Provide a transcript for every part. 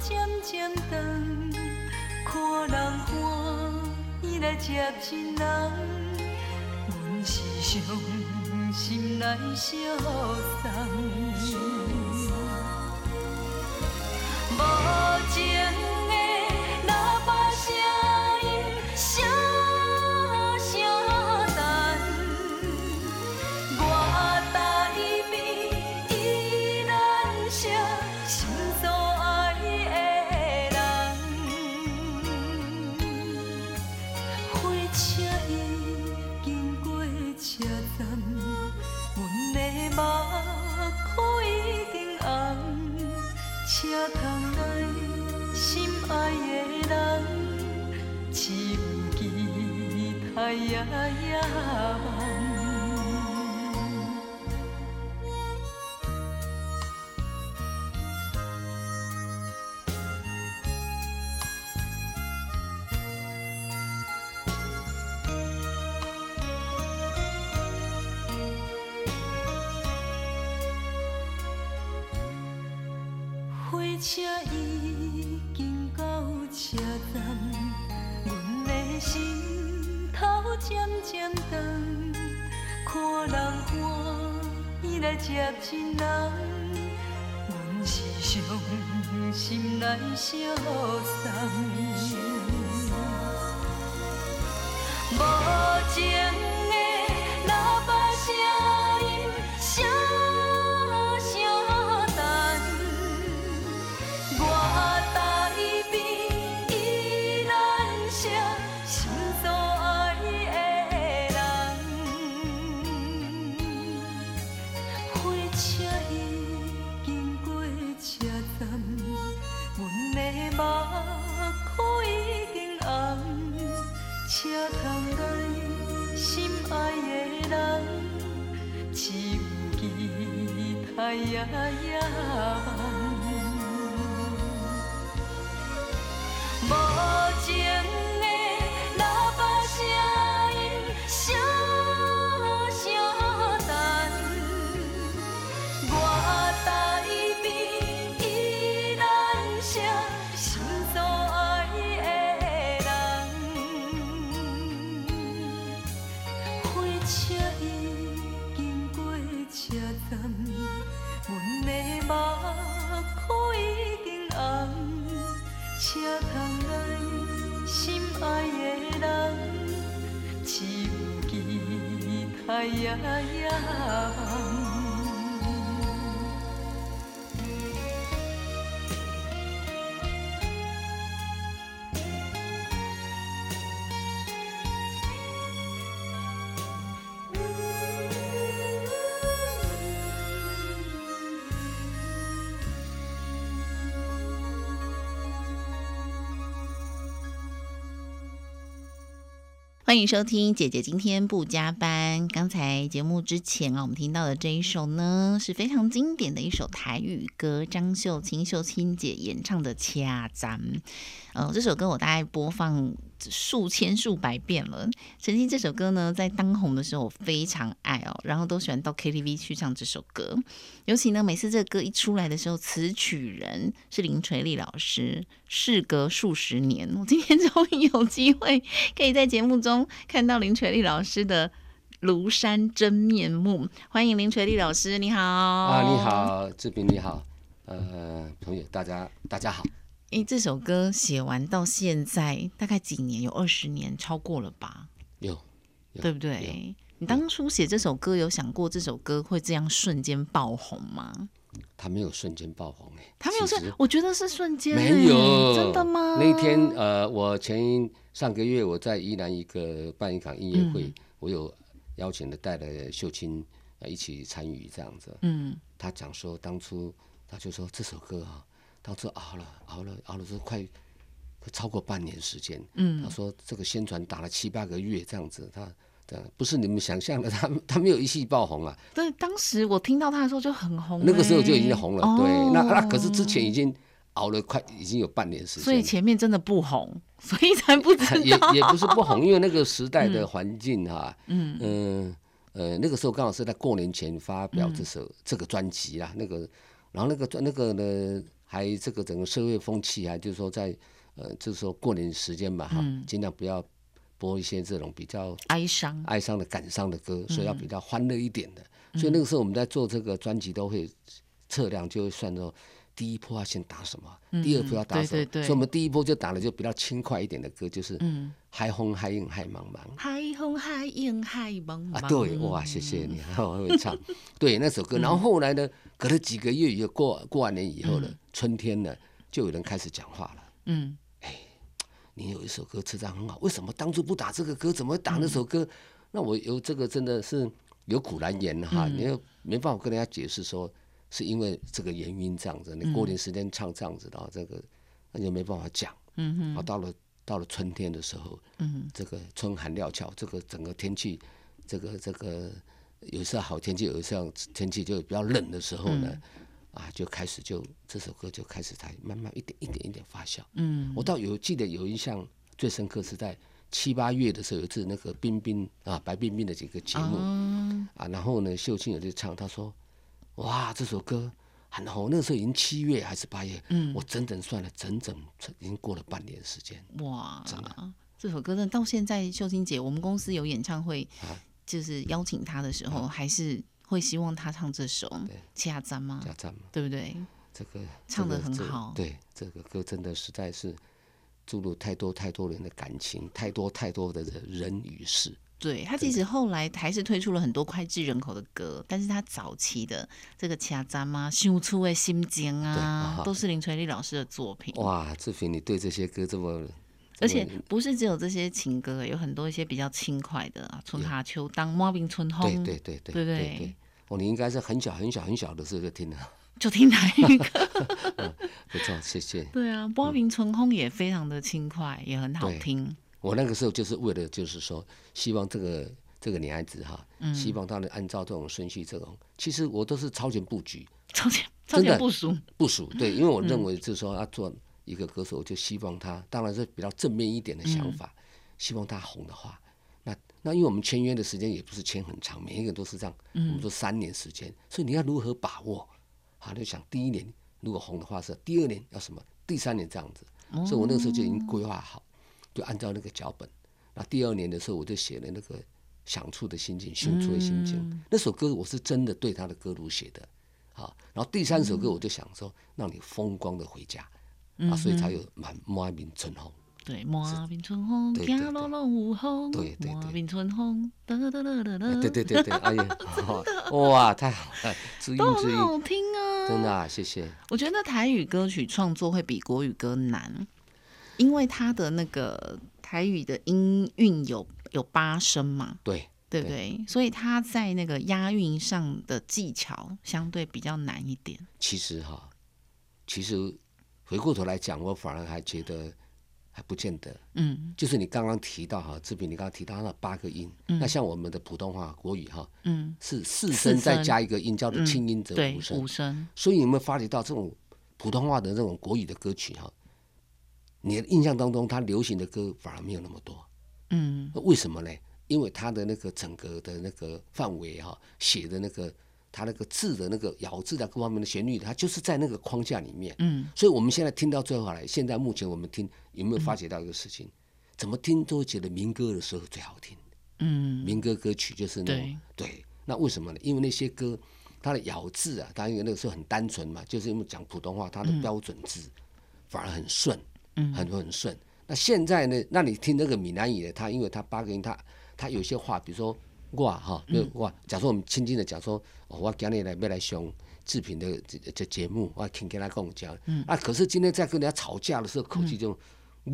渐渐长，看人欢喜来接亲人，阮是伤心来相送。车已经到车站，阮的心头渐渐长，看人欢喜来接亲人，阮是伤心来相送。无情呀呀。呀呀。欢迎收听姐姐今天不加班。刚才节目之前啊，我们听到的这一首呢是非常经典的一首台语歌，张秀清秀清姐演唱的《掐咱》。呃，这首歌我大概播放数千数百遍了。曾经这首歌呢在当红的时候我非常爱哦，然后都喜欢到 KTV 去唱这首歌。尤其呢，每次这个歌一出来的时候，词曲人是林垂丽老师。事隔数十年，我今天 终于有机会可以在节目中看到林垂丽老师的庐山真面目。欢迎林垂丽老师，你好啊，你。好，志平你好，呃，朋友大家大家好。诶，这首歌写完到现在大概几年？有二十年，超过了吧？有，有对不对？你当初写这首歌，有想过这首歌会这样瞬间爆红吗？他没有瞬间爆红哎，他没有瞬，我觉得是瞬间、没有，真的吗？那一天呃，我前上个月我在宜兰一个办一场音乐会，嗯我有邀请的带了秀清呃一起参与这样子。嗯，他讲说当初他就说这首歌啊，当初熬了熬了熬了都快快超过半年时间。嗯他说这个宣传打了七八个月这样子，他。这样不是你们想象的，他他没有一夕爆红啊，对，当时我听到他的时候就很红、那个时候就已欸经红了。哦对，那那可是之前已经熬了快，已经有半年时间。所以前面真的不红，所以才不知 道。也也不是不红，因为那个时代的环境哈、嗯嗯呃，那个时候刚好是在过年前发表这首、这个专辑啦，那个，然后那个专那个呢，还这个整个社会风气啊，就是说在呃，就是说过年时间嘛哈，尽量不要播一些这种比较哀伤，哀伤的、感伤的歌，所以要比较欢乐一点的。所以那个时候我们在做这个专辑都会测量，就会算说第一波要先打什么，第二波要打什么。对对对所以我们第一波就打了就比较轻快一点的歌，就是嗯，海风海影海茫茫。海风海影海茫茫。啊，对，哇，谢谢你，我会唱。对那首歌，然后后来呢，隔了几个月以后，过过完年以后呢，春天呢，就有人开始讲话了。嗯，哎你有一首歌词唱很好，为什么当初不打这个歌，怎么打那首歌？那我有这个真的是有苦难言哈，你又没办法跟人家解释说，是因为这个原因这样子，你过年时间唱这样子的啊，这个那就没办法讲。嗯哼，啊，到了到了春天的时候，嗯这个春寒料峭，这个整个天气，这个这个有时候好天气，有时候天气就比较冷的时候呢，嗯。啊，就开始就这首歌就开始才慢慢一点一点一点发酵。嗯，我倒有记得有印象最深刻是在七八月的时候，有一次那个冰冰啊白冰冰的几个节目啊，啊，然后呢秀清有就唱，他说哇这首歌很红，那个时候已经七月还是八月，嗯我整整算了整整已经过了半年时间。哇，真的这首歌呢到现在，秀清姐，我们公司有演唱会，啊就是邀请她的时候，还是会希望她唱这首《恰赞》吗？加赞嘛，对不对？这个唱得这个这个很好对，这个歌真的实在是注入太多太多人的感情，太多太多的人与事。对他，即使后来还是推出了很多脍炙人口的歌，但是他早期的这个《恰赞》啊，《想出的心情》啊，啊都是林垂立老师的作品。哇，志平，你对这些歌这么，而且不是只有这些情歌，有很多一些比较轻快的啊，《春夏秋当》《莫冰春风》，对对对对对不对对哦，你应该是很小很小很小的时候就听了，就听台语歌。不错，谢谢。对啊，《莫冰春风》也非常的轻快，也很好对听。我那个时候就是为了，就是说，希望这个这个女孩子哈，嗯。希望她能按照这种顺序，这种其实我都是超前布局超前超真的前部署，部署，对，因为我嗯。认为就是说要做一个歌手，我就希望她，当然是比较正面一点的想法，嗯。希望她红的话，那那因为我们签约的时间也不是签很长，每一个人都是这样，我们说三年时间，所以你要如何把握？好，就想第一年如果红的话是，第二年要什么，第三年这样子，所以我那个时候就已经规划好，就按照那个脚本。那第二年的时候，我就写了那个想出的心情，想出的心情。那首歌我是真的对他的歌如写的，好。然后第三首歌我就想说，让你风光的回家，啊，所以才有满满面春红。对，莫冰春风，对对行路拢有风，对对对莫冰春风，哒哒哒哒哒哒，对对对对，哎呀，哇，太好了，知音都知音，很好听啊。真的、啊，谢谢。我觉得台语歌曲创作会比国语歌难，因为它的那个台语的音韵有有八声嘛，对，对不对？所以它在那个押韵上的技巧相对比较难一点。其实哈，其实回过头来讲，我反而还觉得还不见得。嗯就是你刚刚提到哈，志平，你刚刚提到那八个音，那像我们的普通话、国语哈，嗯，是四四声再加一个音，叫做清音则五，声。五声，所以你有没有发觉到这种普通话的这种国语的歌曲哈？你的印象当中，它流行的歌反而没有那么多，嗯为什么呢？因为它的那个整个的那个范围哈，写的那个它那个字的那个咬字的各方面的旋律，它就是在那个框架里面。嗯所以我们现在听到最后来，现在目前我们听有没有发觉到一个事情？怎么听都觉得民歌的时候最好听。嗯，民歌歌曲就是那种对那为什么呢？因为那些歌它的咬字啊，当然因为那个时候很单纯嘛，就是因为讲普通话，它的标准字、反而很顺，嗯很很顺。那现在呢，那你听那个闽南语的，他因为他八个音，他他有些话，比如说我哈，那个我，假如我们轻轻的讲说，哦、我今日来要来上志平的这这节目，我听跟他跟我讲，嗯。啊，可是今天在跟人家吵架的时候，口气就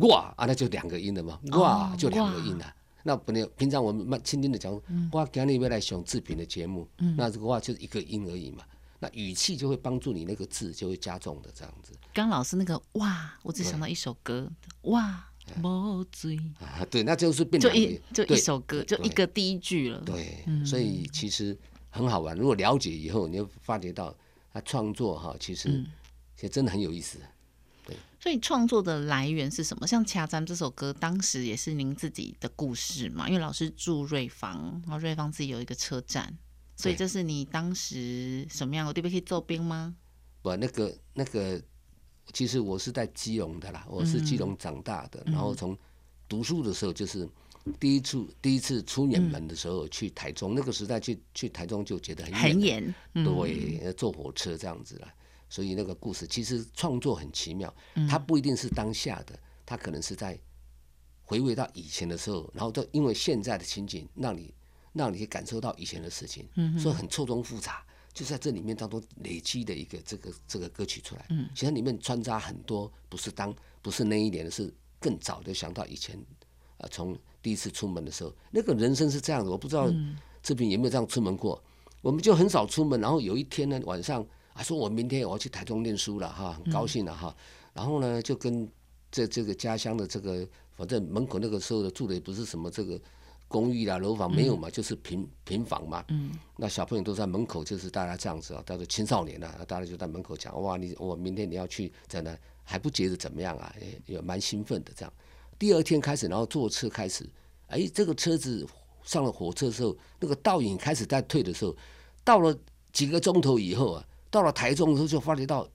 哇啊，那就两个音了嘛，哦我就两个音了。那不能，平常我们慢轻轻的讲，嗯。我今日要来上志平的节目，那这个话就是一个音而已嘛。那语气就会帮助你那个字就会加重的这样子刚老师那个哇，我只想到一首歌，哇，无醉，啊，对，那就是变就一就一首歌，就一个第一句了。对，嗯所以其实很好玩。如果了解以后，你就发觉到他创作哈，其嗯实其实真的很有意思。所以创作的来源是什么？像《掐咱》这首歌，当时也是您自己的故事嘛？因为老师住瑞芳，然后瑞芳自己有一个车站，所以这是你当时什么样？我这边可以做兵吗？不，那个那个，其实我是在基隆的啦，我是基隆长大的，然后从读书的时候就是第一次第一次出远门的时候去台中，那个时代去去台中就觉得很很远严，嗯对，坐火车这样子啦。所以那个故事其实创作很奇妙，它不一定是当下的，它可能是在回味到以前的时候，然后就因为现在的情景让你让你感受到以前的事情，所以很错综复杂，就在这里面当中累积的一个这个这个歌曲出来。嗯，其实里面穿插很多不是当不是那一年的，是更早的想到以前，啊，从第一次出门的时候，那个人生是这样的，我不知道这边有没有这样出门过。我们就很少出门，然后有一天呢晚上啊，说我明天我要去台中念书了哈，很高兴了哈。然后呢就跟这这个家乡的这个，反正门口那个时候的住的也不是什么这个公寓啦、楼房没有嘛，就是平平房嘛。嗯。那小朋友都在门口，就是大家这样子啊，到时青少年啊，大家就在门口讲哇，你我明天你要去在那还不觉得怎么样啊？也也蛮兴奋的这样。第二天开始，然后坐车开始，哎，这个车子上了火车的时候，那个倒影开始在退的时候，到了几个钟头以后啊，到了台中的时候就发觉到，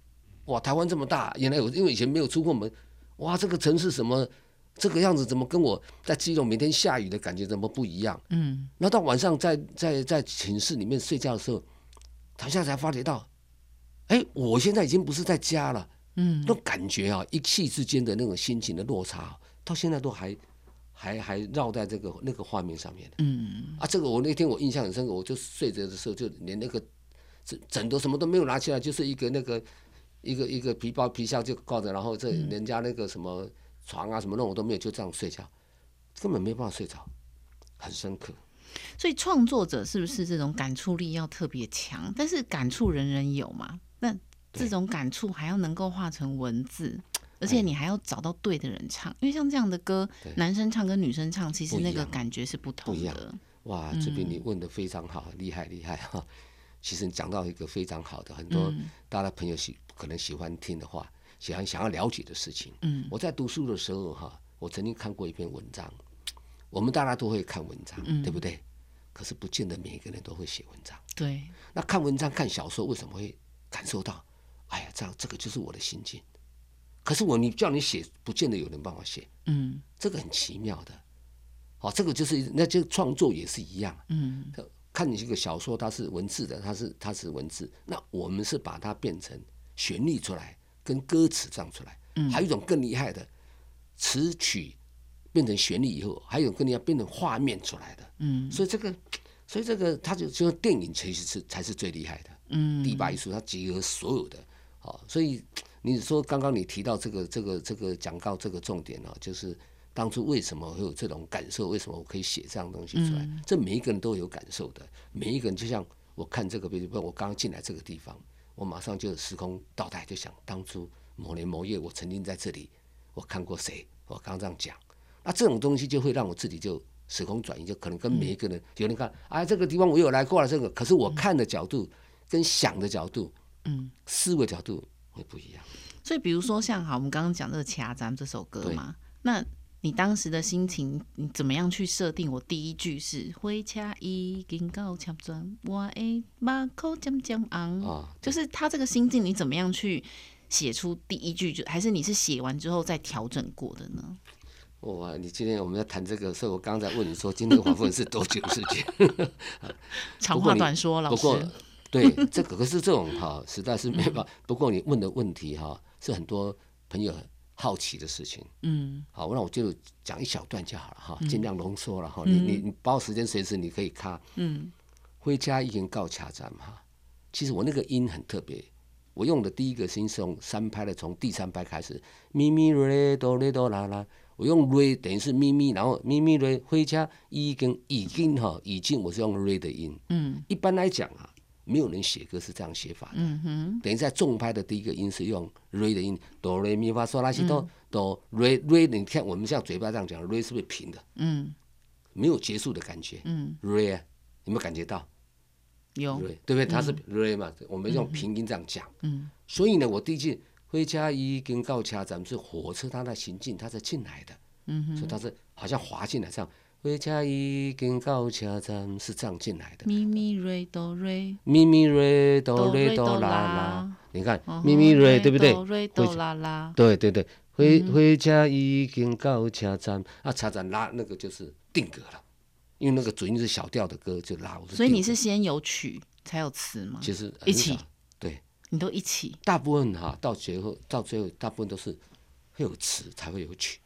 哇，台湾这么大，原来我因为以前没有出过门，哇，这个城市什么这个样子，怎么跟我在基隆每天下雨的感觉怎么不一样？嗯，然后到晚上在在在寝室里面睡觉的时候，躺下才发觉到，哎，我现在已经不是在家了。嗯，那感觉啊，一气之间的那种心情的落差，到现在都还还还绕在这个那个画面上面。嗯，啊，这个我那天我印象很深刻，我就睡着的时候，就连那个枕枕头什么都没有拿起来，就是一个那个一个一个皮包皮箱就挂着，然后这人家那个什么床啊什么弄，我都没有，就这样睡觉，根本没办法睡着，很深刻。所以创作者是不是这种感触力要特别强？但是感触人人有嘛？那这种感触还要能够化成文字，而且你还要找到对的人唱，因为像这样的歌，男生唱跟女生唱，其实那个感觉是不同的。哇，这边你问的非常好，厉害厉害哈！其实你讲到一个非常好的，很多大家朋友喜可能喜欢听的话，喜欢想要了解的事情。嗯，我在读书的时候哈，我曾经看过一篇文章，我们大家都会看文章，对不对？可是不见得每一个人都会写文章。对，那看文章、看小说，为什么会感受到？哎呀，这样这个就是我的心境。可是我你叫你写，不见得有人帮我写，嗯这个很奇妙的。好、这个就是那就创作也是一样。嗯看你这个小说，它是文字的，它是它是文字，那我们是把它变成旋律出来，跟歌词这样出来。嗯还有一种更厉害的，词曲变成旋律以后，还有更厉害变成画面出来的。嗯所以这个，所以这个，他就就电影其实是才是最厉害的。嗯，第八艺术它结合所有的，哦，所以你说刚刚你提到这个这个这个讲到这个重点呢、就是当初为什么会有这种感受？为什么我可以写这样东西出来？这每一个人都有感受的，每一个人就像我看这个，比如说我刚刚进来这个地方，我马上就时空倒带，就想当初某年某月我曾经在这里，我看过谁？我刚刚这样讲，那这种东西就会让我自己就时空转移，就可能跟每一个人，有人看，哎，这个地方我有来过了，这个，可是我看的角度跟想的角度，嗯，思维角度会不一样。所以比如说像好，我们刚刚讲这个《掐咱》这首歌嘛，那你当时的心情，你怎么样去设定？我第一句是“火车已经到车站，我的马口渐渐昂”，啊就是他这个心境，你怎么样去写出第一句？就还是你是写完之后再调整过的呢？哇，你今天我们在谈这个，所以我刚才问你说，今天黄昏是多久时间？长话短说，老不过师，对这个，可是这种哈，实在是没办法。不过你问的问题哈，是很多朋友很好奇的事情。嗯好，那我就讲一小段就好了哈，尽量浓缩了哈。你你你把我时间随时你可以卡。嗯回家已经告卡站哈。其实我那个音很特别，我用的第一个音是用三拍的，从第三拍开始，咪咪瑞哆瑞哆啦啦。我用瑞等于是咪咪，然后咪咪瑞回家已经已经哈已经我是用瑞的音。嗯一般来讲啊，没有人写歌是这样写法的。嗯哼，等于在重拍的第一个音是用瑞的音，哆瑞咪发嗦拉西哆哆瑞瑞。你看我们像嘴巴这样讲，瑞是不是平的，嗯没有结束的感觉？嗯，瑞啊，有没有感觉到？有，对对不对？它是 re 嘛，我们用平音这样讲。嗯所以呢，我第一句回家已经到车站，是火车它在行进，它在进来的，嗯哼，所以它是好像滑进来这样。回家已经到车站是这样进来的。咪咪瑞哆瑞，咪咪瑞哆哆瑞哆啦啦。啦，你看咪咪瑞对不对？哆瑞哆啦啦，对对对，回回家已经到车站，啊，车站拉那个就是定格了，因为那个主音是小调的歌就拉，所以你是先有曲才有词吗？其实一起？对，你都一起，大部分哈到最后到最后大部分都是会有词才会有曲，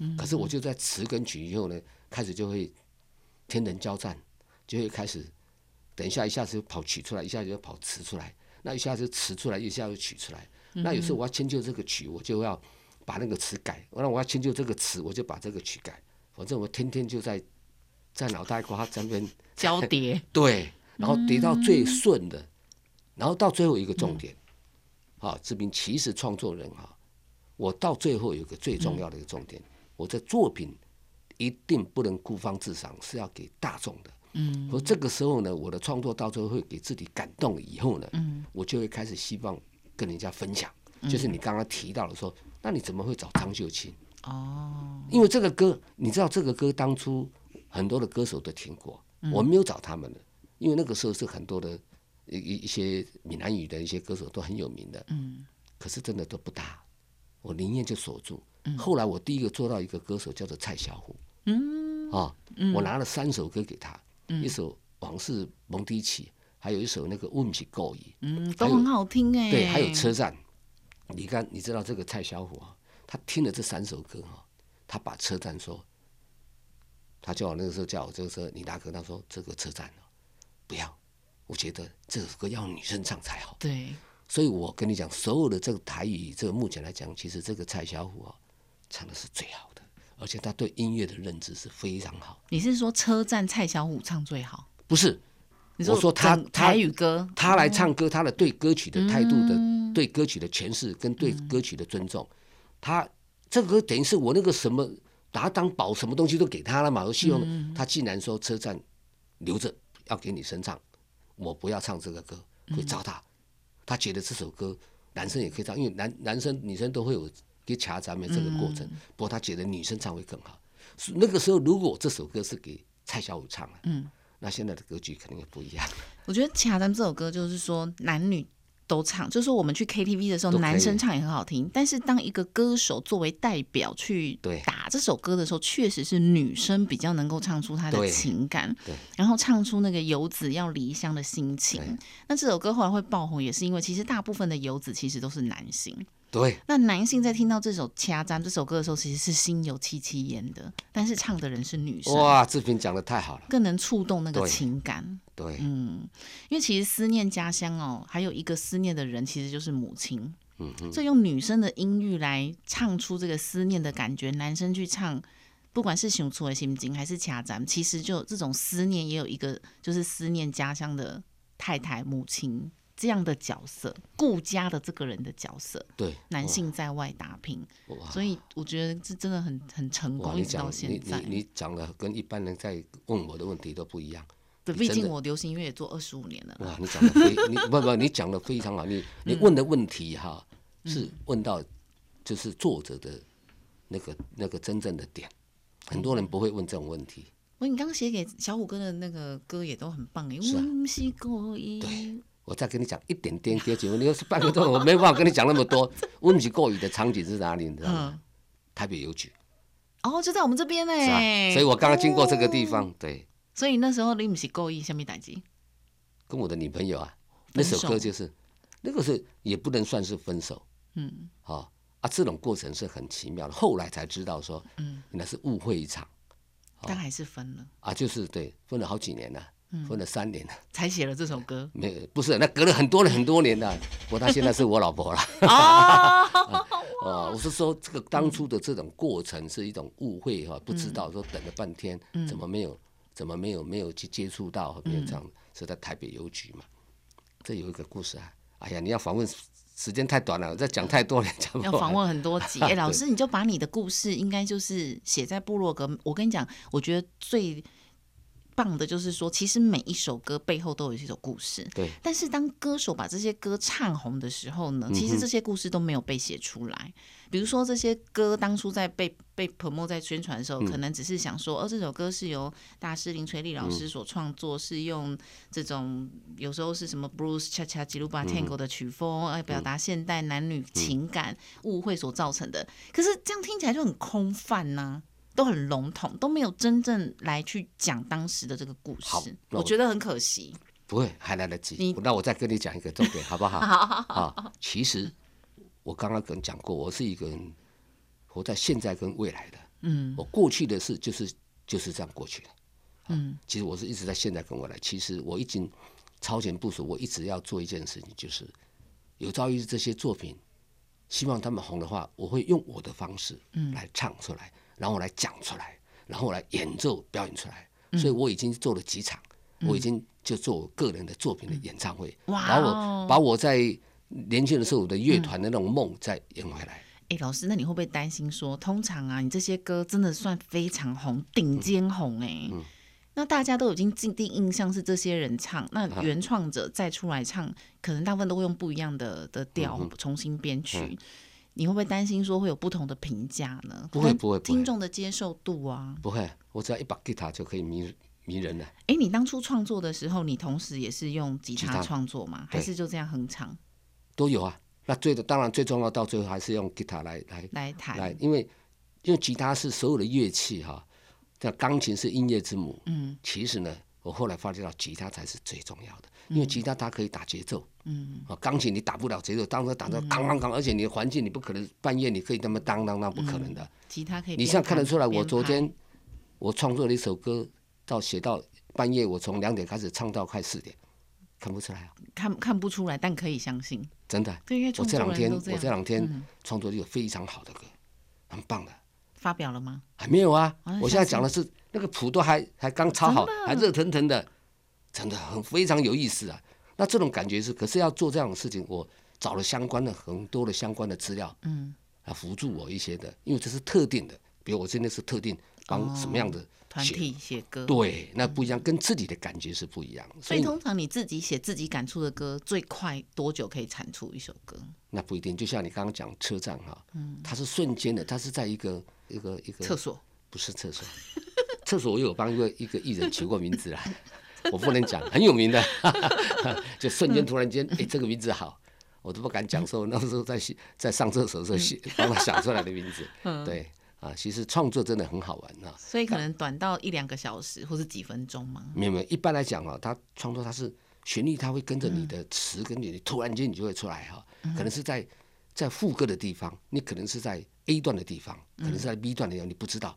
嗯。可是我就在词跟曲以后呢，开始就会天人交战，就会开始等一下一下子就跑曲出来，一下子就跑词出来，那一下子词出来，一下子曲出来，那有时候我要迁就这个曲，我就要把那个词改，那我要迁就这个词，我就把这个曲改，反正我天天就在在脑袋瓜这边交叠，对，然后叠到最顺的，然后到最后一个重点，啊，志斌其实创作人哈、我到最后有一个最重要的一个重点，我的作品一定不能孤芳自赏，是要给大众的。嗯而这个时候呢，我的创作到最后会给自己感动以后呢，嗯我就会开始希望跟人家分享。就是你刚刚提到的说，那你怎么会找张秀清？哦，因为这个歌，你知道这个歌当初很多的歌手都听过，我没有找他们的，因为那个时候是很多的一一一些闽南语的一些歌手都很有名的，嗯可是真的都不大，我宁愿就锁住。后来我第一个做到一个歌手叫做蔡小虎，嗯。啊，我拿了三首歌给他，一首《往事蒙低起》，还有一首那个《问起够矣》，嗯，都很好听哎，对，还有车站。你看，你知道这个蔡小虎啊，他听了这三首歌哈、他把车站说，他叫我那个时候叫我这个时候你大哥，他说这个车站啊，不要，我觉得这首歌要女生唱才好。对，所以我跟你讲，所有的这个台语，这个目前来讲，其实这个蔡小虎啊，唱的是最好的，而且他对音乐的认知是非常好。你是说车站蔡小虎唱最好？不是，你我说他他台语歌，他来唱歌，他的对歌曲的态度的，嗯对歌曲的诠释跟对歌曲的尊重，他这个歌等于是我那个什么，把他当宝，什么东西都给他了嘛。我希嗯望他既然说车站留着要给女生唱，我不要唱这个歌，嗯会糟蹋。他觉得这首歌男生也可以唱，因为男男生女生都会有给卡咱们这个过程，嗯不过他觉得女生唱会更好。那个时候，如果这首歌是给蔡小虎唱了，嗯，那现在的格局肯定也不一样。我觉得《卡咱们这首歌就是说男女都唱，就是说我们去 KTV 的时候，男生唱也很好听，但是当一个歌手作为代表去对打这首歌的时候，确实是女生比较能够唱出她的情感对，然后唱出那个游子要离乡的心情。那这首歌后来会爆红，也是因为其实大部分的游子其实都是男性。对，那男性在听到这首《掐站》这首歌的时候，其实是心有戚戚焉的，但是唱的人是女生，哇，志平讲的太好了，更能触动那个情感。对，嗯，因为其实思念家乡哦，还有一个思念的人，其实就是母亲。嗯哼，所以用女生的音域来唱出这个思念的感觉，男生去唱，不管是《熊出的心经》还是《卡站》，其实就这种思念，也有一个就是思念家乡的太太、母亲这样的角色，顾家的这个人的角色。对，男性在外打拼，所以我觉得这真的很很成，功，一直到现在你。你讲的跟一般人在问我的问题都不一样。对，毕竟我流行音乐也做二十五年了。哇，你讲的非你不不，你讲的非常好。你 你问的问题哈，是问到就是作者的那个那个真正的点。很多人不会问这种问题。我你刚刚写给小虎哥的那个歌也都很棒诶，是啊温西故意。我再跟你讲一点点歌曲，你要是半个钟，我没办法跟你讲那么多。温习过语的场景是哪里？你知道吗？嗯，台北邮局，哦，就在我们这边呢。所以我刚刚经过这个地方，对，所以那时候你不是故意什么打击？跟我的女朋友啊，那首歌就是那个是也不能算是分手，嗯哦啊，这种过程是很奇妙的。后来才知道说，嗯，原来是误会一场但还是分了，啊，就是对，分了好几年了，嗯分了三年了，才写了这首歌。没不是那隔了很多了很多年了，不过她现在是我老婆了。哦，啊，我是说这个当初的这种过程是一种误会哈、不知道说等了半天，嗯怎么没有怎么没有没有去接触到，没有这样，是在台北邮局嘛。这有一个故事啊，哎呀，你要访问时间太短了，再讲太多了，讲不完要访问很多集。哎、对老师，你就把你的故事，应该就是写在部落格。我跟你讲，我觉得最棒的就是说，其实每一首歌背后都有一首故事。对，但是当歌手把这些歌唱红的时候呢，其实这些故事都没有被写出来。比如说这些歌当初在被被 promo 在宣传的时候，可能只是想说，哦，这首歌是由大师林垂立老师所创作，是用这种有时候是什么 blues 恰恰吉鲁巴 tango 的曲风，来表达现代男女情感误会所造成的。可是这样听起来就很空泛呐。都很笼统，都没有真正来去讲当时的这个故事，我觉得很可惜。不会，还来得及。那我再跟你讲一个重点，好不好？好好好。啊，其实我刚刚跟你讲过，我是一个人活在现在跟未来的。嗯。我过去的事就是就是这样过去的。嗯。其实我是一直在现在跟未来。其实我已经超前部署，我一直要做一件事情，就是有朝一日这些作品，希望他们红的话，我会用我的方式来唱出来。然后来讲出来，然后来演奏表演出来，所以我已经做了几场，我已经就做我个人的作品的演唱会，把我把我在年轻的时候的乐团的那种梦再演回来。哎，老师，那你会不会担心说，通常啊，你这些歌真的算非常红、顶尖红哎，那大家都已经既定印象是这些人唱，那原创者再出来唱，可能大部分都会用不一样的的调重新编曲。你会不会担心说会有不同的评价呢？不会不会，听众的接受度啊，不会，我只要一把吉他就可以迷迷人了。哎，你当初创作的时候，你同时也是用吉他创作吗？还是就这样哼唱？都有啊。那最的当然最重要，到最后还是用吉他来来来弹，来，因为因为吉他是所有的乐器哈，像钢琴是音乐之母。嗯，其实呢，我后来发觉到吉他才是最重要的。因为吉他它可以打节奏，嗯，啊，钢琴你打不了节奏，当时打到当当当，而且你的环境你不可能半夜你可以那么当当当，不可能的。吉他可以，你现在看得出来，我昨天我创作了一首歌，到写到半夜，我从两点开始唱到快四点，看不出来啊？看看不出来，但可以相信，真的。对，因为我这两天我这两天创作了一个非常好的歌，很棒的。发表了吗？还没有啊，我现在讲的是那个谱都还还刚抄好，还热腾腾的。真的很非常有意思啊！那这种感觉是，可是要做这样的事情，我找了相关的很多的相关的资料，嗯，来辅助我一些的，因为这是特定的，比如我真的是特定帮什么样的团体写歌，对，那不一样，跟自己的感觉是不一样。所以通常你自己写自己感触的歌，最快多久可以产出一首歌？那不一定，就像你刚刚讲车站哈，嗯，它是瞬间的，它是在一个一个一个厕所，不是厕所，厕所我有帮一个一个艺人取过名字啦。我不能讲很有名的，就瞬间突然间，哎，这个名字好，我都不敢讲。说那时候在在上厕所的时候写，帮他想出来的名字。对啊，其实创作真的很好玩啊。所以可能短到一两个小时，或是几分钟吗？没有没有，一般来讲啊，他创作他是旋律，他会跟着你的词，跟你突然间你就会出来哈。可能是在在副歌的地方，你可能是在 A 段的地方，可能是在 B 段的地方，你不知道。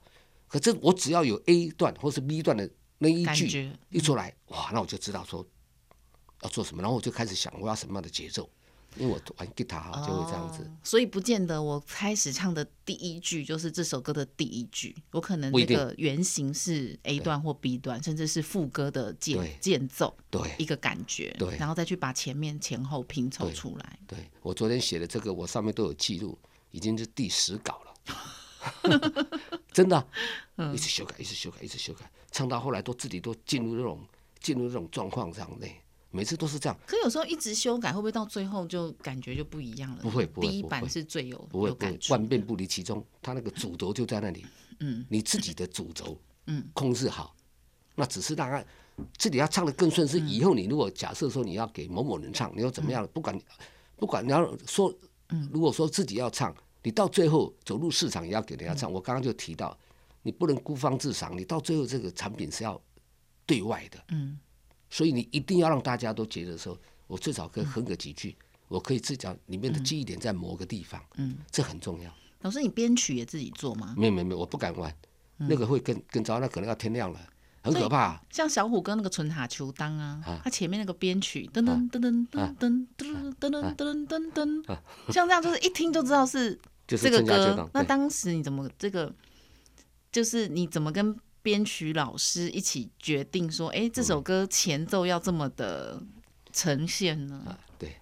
可这我只要有 A 段或是 B 段的。那一句一出来，哇，那我就知道说要做什么，然后我就开始想我要什么样的节奏，因为我玩吉他哈就会这样子。所以不见得我开始唱的第一句就是这首歌的第一句，我可能那个原型是 A 段或 B 段，甚至是副歌的间间奏，对一个感觉，对，然后再去把前面前后拼凑出来。对我昨天写的这个，我上面都有记录，已经是第十稿了。真的，一直修改，一直修改，一直修改，唱到后来都自己都进入这种进入这种状况上内，每次都是这样。可有时候一直修改，会不会到最后就感觉就不一样了？不会，不会，第一版是最有不会，不会，万变不离其中。它那个主轴就在那里，嗯，你自己的主轴，嗯，控制好，那只是大概自己要唱的更顺。是以后你如果假设说你要给某某人唱，你要怎么样？不管不管你要说，嗯，如果说自己要唱。你到最后走入市场也要给人家唱。我刚刚就提到，你不能孤芳自赏，你到最后这个产品是要对外的。嗯，所以你一定要让大家都觉得说，我最少可以哼个几句，我可以自己里面的记忆点在某个地方。嗯，这很重要。老师，你编曲也自己做吗？没有没有没有，我不敢玩，那个会更更糟，那可能要天亮了。很可怕，像小虎哥那个《春夏秋当》啊，他前面那个编曲噔噔噔噔噔噔噔噔噔噔噔噔，像这样就是一听就知道是这个歌。那当时你怎么这个，就是你怎么跟编曲老师一起决定说，哎，这首歌前奏要这么的呈现呢？啊，对，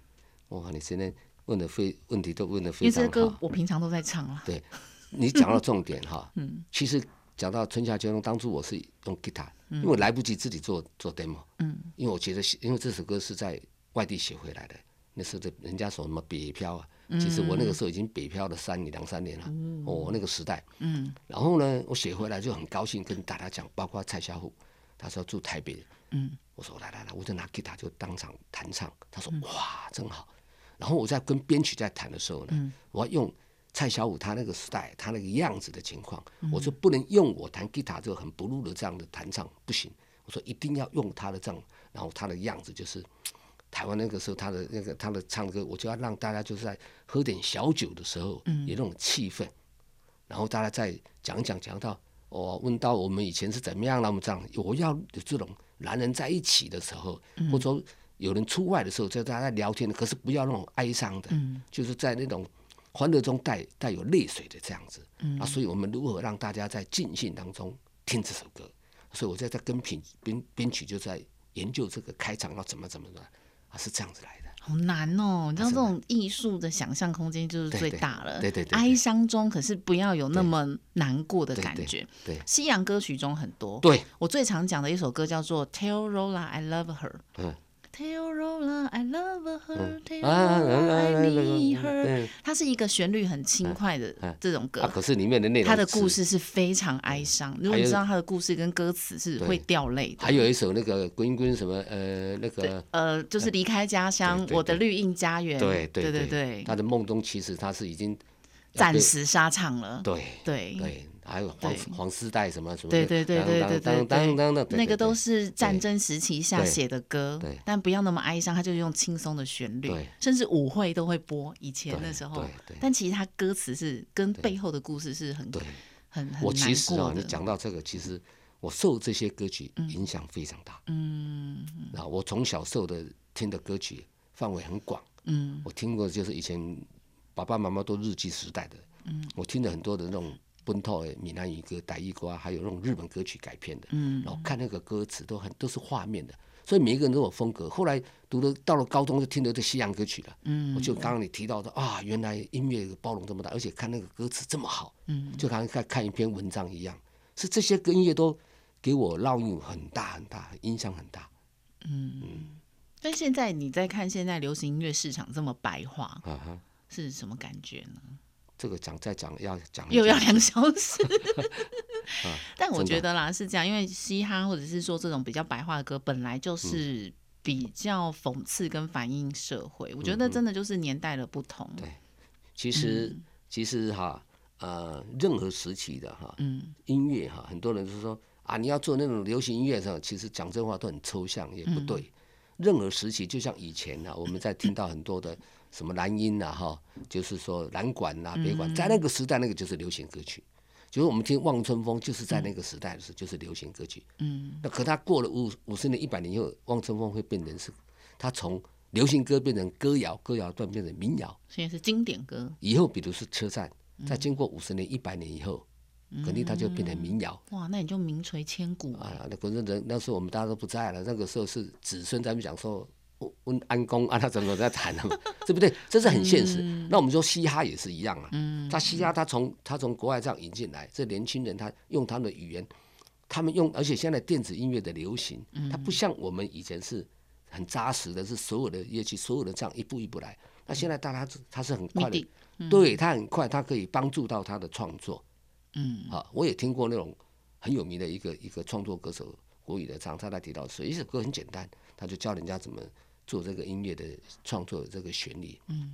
哇，你现在问的非问题都问的非常好。因为这歌我平常都在唱啊。对，你讲到重点哈，嗯，其实。讲到春夏秋冬，当初我是用吉他，因为我来不及自己做做 demo，嗯，因为我觉得写，因为这首歌是在外地写回来的，那时候的人家说什么北漂啊，其实我那个时候已经北漂了三年两三年了，哦，那个时代，嗯。然后呢，我写回来就很高兴跟大家讲，包括蔡小虎，他说住台北，嗯，我说来来来，我就拿吉他就当场弹唱，他说哇真好，然后我在跟编曲在谈的时候呢，我要用蔡小虎他那个时代他那个样子的情况，我说不能用我弹吉他这个很不入的这样的弹唱不行，我说一定要用他的这样，然后他的样子就是。台湾那个时候，他的那个他的唱歌，我就要让大家就是在喝点小酒的时候，有那种气氛，然后大家再讲讲，讲到哦，问到我们以前是怎么样，那么这样，我要有这种男人在一起的时候，或者说有人出外的时候，就大家在聊天的，可是不要那种哀伤的，就是在那种欢乐中带带有泪水的这样子。啊，所以我们如何让大家在尽兴当中听这首歌？所以我在在跟品编编曲就在研究这个开场要怎么怎么的啊，是这样子来的。好难哦！你知道这种艺术的想象空间就是最大了。对对对对哀伤中可是不要有那么难过的感觉。对西洋歌曲中很多。对，我最常讲的一首歌叫做《Tell Rola I Love Her》。嗯 Tell Rola I love her, tell 啊 Rola I 啊啊 need 啊 her 啊。它是一个旋律很轻快的嗯这种歌啊，，可是里面的内容，它的故，事是非常哀伤。如果你知道它的故事跟歌词是会掉泪的。还有一首那个滚滚什么呃那个，呃，就是离开家乡，我的绿荫家园。对对对对他的梦中其实他是已经暂时沙场了。对对对，还有黄对黄丝带什么什么的，对对对对对对当当当当当，对，那个都是是战争时期下对写的歌对，但不要那么哀伤，他就用轻松的旋律，甚至舞会都会播。以前对那时候对对，但其实他歌词是跟背后的故事是很对。很很我其难实啊，你。讲到这个，其实我受这些歌曲影响非常大。嗯啊，我从小受的听的歌曲范围很广，嗯我听过就是以前爸爸妈妈都日记时代的，嗯，我听了很多的那种本土的闽南语歌、傣语歌啊，还有那种日本歌曲改编的，嗯然后看那个歌词都很都是画面的，所以每一个人都有风格。后来读了到了高中就听得这西洋歌曲了，嗯我就刚刚你提到的啊，原来音乐包容这么大，而且看那个歌词这么好，嗯就好像看看一篇文章一样，是这些音乐都给我烙印很大很大，影响很大嗯。但现在你在看现在流行音乐市场这么白化。是什么感觉呢？这个讲再讲要讲又要两小时。但我觉得啦是这样，因为嘻哈或者是说这种比较白话的歌，本来就是比较讽刺跟反映社会。我觉得真的就是年代的不同。对其实、其实哈呃任何时期的哈嗯音乐哈，很多人就说啊你要做那种流行音乐的时候，其实讲真话都很抽象，也不对。任何时期，就像以前啊，我们在听到很多的什么蓝音啊，哈，就是说蓝管呐、北管，在那个时代，那个就是流行歌曲。就是我们听《望春风》，就是在那个时代的时候，就是流行歌曲。嗯那可他过了五五十年、一百年以后，《望春风》会变成是，他从流行歌变成歌谣，歌谣段变成民谣。现在是经典歌。以后，比如是车站，在经过五十年、一百年以后，肯定它就变成民谣。哇，那你就名垂千古啊！啊，那可是人那时候我们大家都不在了，那个时候是子孙在那边讲说，问安公啊，他怎么在谈的嘛，对不对？这是很现实。那我们说嘻哈也是一样啊，嗯他嘻哈他从他从国外这样引进来，这年轻人他用他们的语言，他们用，而且现在电子音乐的流行，它不像我们以前是很扎实的，是所有的乐器，所有的这样一步一步来。那现在大家他是很快的对他很快，他可以帮助到他的创作。嗯啊，我也听过那种很有名的一个一个创作歌手，国语的唱，他在提到说，一首歌很简单，他就教人家怎么做这个音乐的创作的这个旋律。嗯，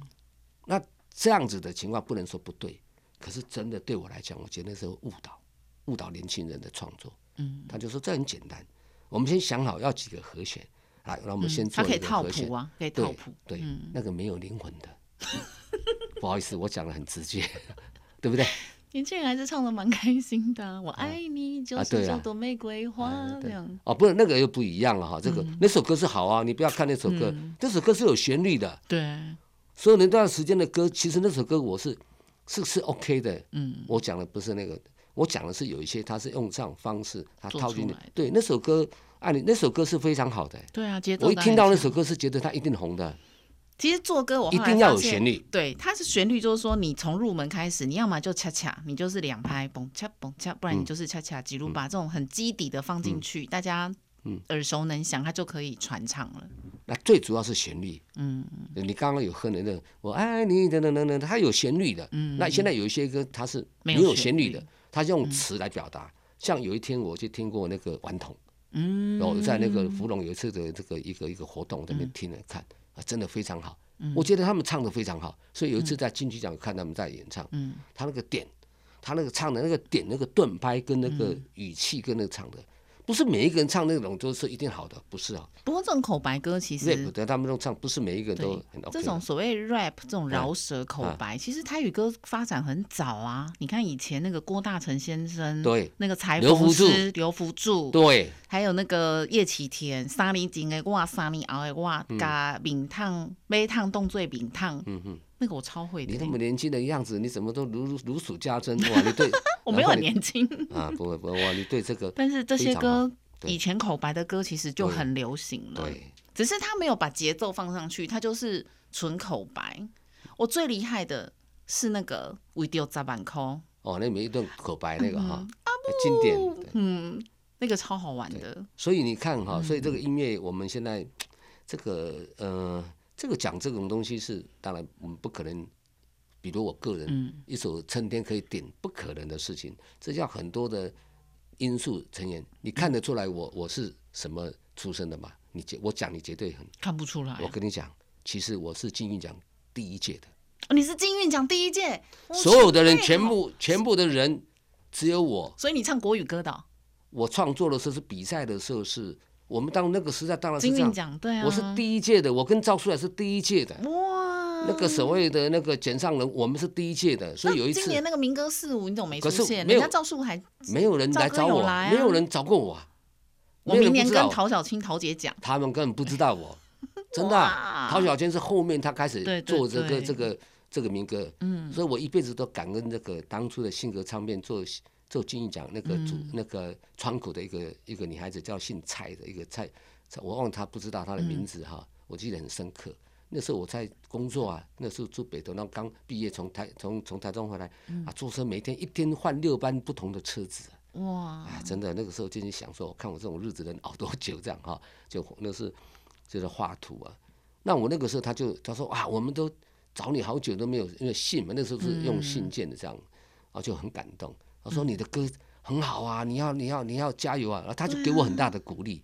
那这样子的情况不能说不对，可是真的对我来讲，我觉得那是误导，误导年轻人的创作。嗯，他就说这很简单，我们先想好要几个和弦，来，让我们先做一它可以套个和弦谱。啊，可以套对谱。对，嗯那个没有灵魂的。不好意思，我讲的很直接，对不对？年轻人还是唱的蛮开心的啊、我爱你就是啊对啊这朵玫瑰花这样。哦，不是那个又不一样了哈。这个、嗯那首歌是好啊，你不要看那首歌，那首歌是有旋律的。对，所以那段时间的歌，其实那首歌我是是是 OK 的。嗯，我讲的不是那个，我讲的是有一些他是用这种方式，他做套进来。对，那首歌，按你那首歌是非常好的。对啊，节奏我一听到那首歌是觉得他一定红的。其实做歌我一定要有旋律。对，它是旋律，就是说你从入门开始，你要么就恰恰，你就是两拍嘣恰嘣恰，不然你就是恰恰，几路把这种很基底的放进去，大家耳熟能详，它就可以传唱了。那最主要是旋律。嗯，你刚刚有哼的那个“我爱你”等等等等，它有旋律的。嗯，那现在有一些歌它是没没有有旋律的，它是用词来表达。像有一天我去听过那个顽童，嗯，我在那个芙蓉有一次的这个一个一个活动那边听了看啊，真的非常好。我觉得他们唱的非常好，所以有一次在金曲奖看他们在演唱，嗯，他那个点，他那个唱的那个点那个顿拍跟那个语气跟那个唱的，不是每一个人唱那种都是一定好的，不是啊。不过这种口白歌其 rap 实。的他们都唱，不是每一个人都很 OK 这种所谓 rap 这种饶舌口白，其实台语歌发展很早啊。你看以前那个郭大成先生，对那个裁缝师刘福柱，对还有那个叶启田，三年前的我，三年后的我，加饼烫、买烫动作饼烫，嗯哼，那个我超会的你那。么年轻的样子，你怎么都如如如数家珍哇？你对我没有很年轻，啊，不会不会哇，你对这个但是这些歌以前口白的歌其实就很流行了，对。只是他没有把节奏放上去，他就是纯口白。我最厉害的是那个《We Do 砸板扣》，哦，那每一段口白那个哈，经典。对。嗯，那个超好玩的。所以你看哈，所以嗯这个音乐我们现在这个呃，这个讲这种东西是当然我们不可能，比如我个人嗯一首春天可以顶，不可能的事情，这叫很多的因素成员。你看得出来我我是什么出身的吗？你绝我讲你绝对很，看不出来我跟你讲，其实我是金韵奖第一届的，哦你是金韵奖第一届，所有的人全部全部的人只有我，所以你唱国语歌的哦、我创作的时候是比赛的时候是。我们当那个时代当然是这样金韵，奖对啊，我是第一届的，我跟赵树海是第一届的。哇，那个所谓的那个简上人，我们是第一届的，所以有一次今年那个民歌四五你怎么没出现？没有人家赵树还，没有人来找我，没有人找过我啊，我明年跟陶小青、陶姐讲，他们根本不知道我，真的啊。陶小青是后面他开始做这对。个这个这个民歌，嗯，所以我一辈子都感恩这个当初的性格唱片做做金曲奖那个主嗯。那个窗口的一个一个女孩子叫姓蔡的一个蔡，蔡我忘了她不知道她的名字哈，我记得很深刻。那时候我在工作啊，那时候住北投，然后刚毕业从台从从台中回来嗯啊，坐车每天一天换六班不同的车子啊。哇，哎，真的，那个时候就是想说，看我这种日子能熬多久这样哈，就那是就是画图啊。那我那个时候他就他说啊，我们都找你好久都没有，因为信嘛，那时候是用信件的这样，然后就很感动。他说你的歌很好啊，你要你要你要加油啊，然后他就给我很大的鼓励，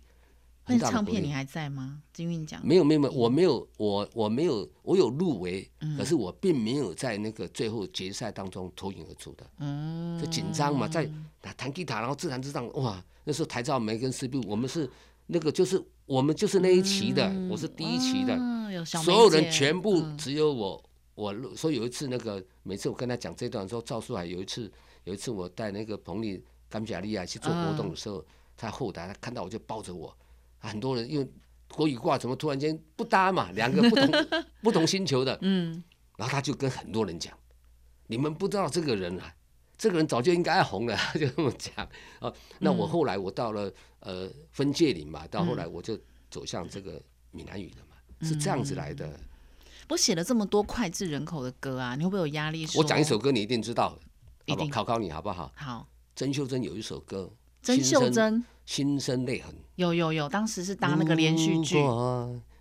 那很大的鼓励。唱片你还在吗？金韵奖没有没有没有，我没有我我没有我有入围，嗯可是我并没有在那个最后决赛当中脱颖而出的。嗯，就紧张嘛，在弹弹吉他，然后自弹自唱，哇！那时候台照梅跟 C B，我们是那个就是我们就是那一期的，我是第一期的，所有人全部嗯只有我，我录所以有一次那个每次我跟他讲这段的时候，赵树海有一次有一次我带那个彭丽甘贾利亚去做活动的时候，他后台他看到我就抱着我，很多人因为国语卦怎么突然间不搭嘛，两个不同 不同星球的，嗯，然后他就跟很多人讲，你们不知道这个人啊，这个人早就应该红了，就这么讲啊。那我后来我到了呃分界岭嘛，到后来我就走向这个闽南语了嘛，是这样子来的。我写了这么多脍炙人口的歌啊，你会不会有压力？我讲一首歌你一定知道，好不好？一定考考你好不好？好，曾秀珍有一首歌，曾秀珍心生泪痕，有有有，当时是搭那个连续剧，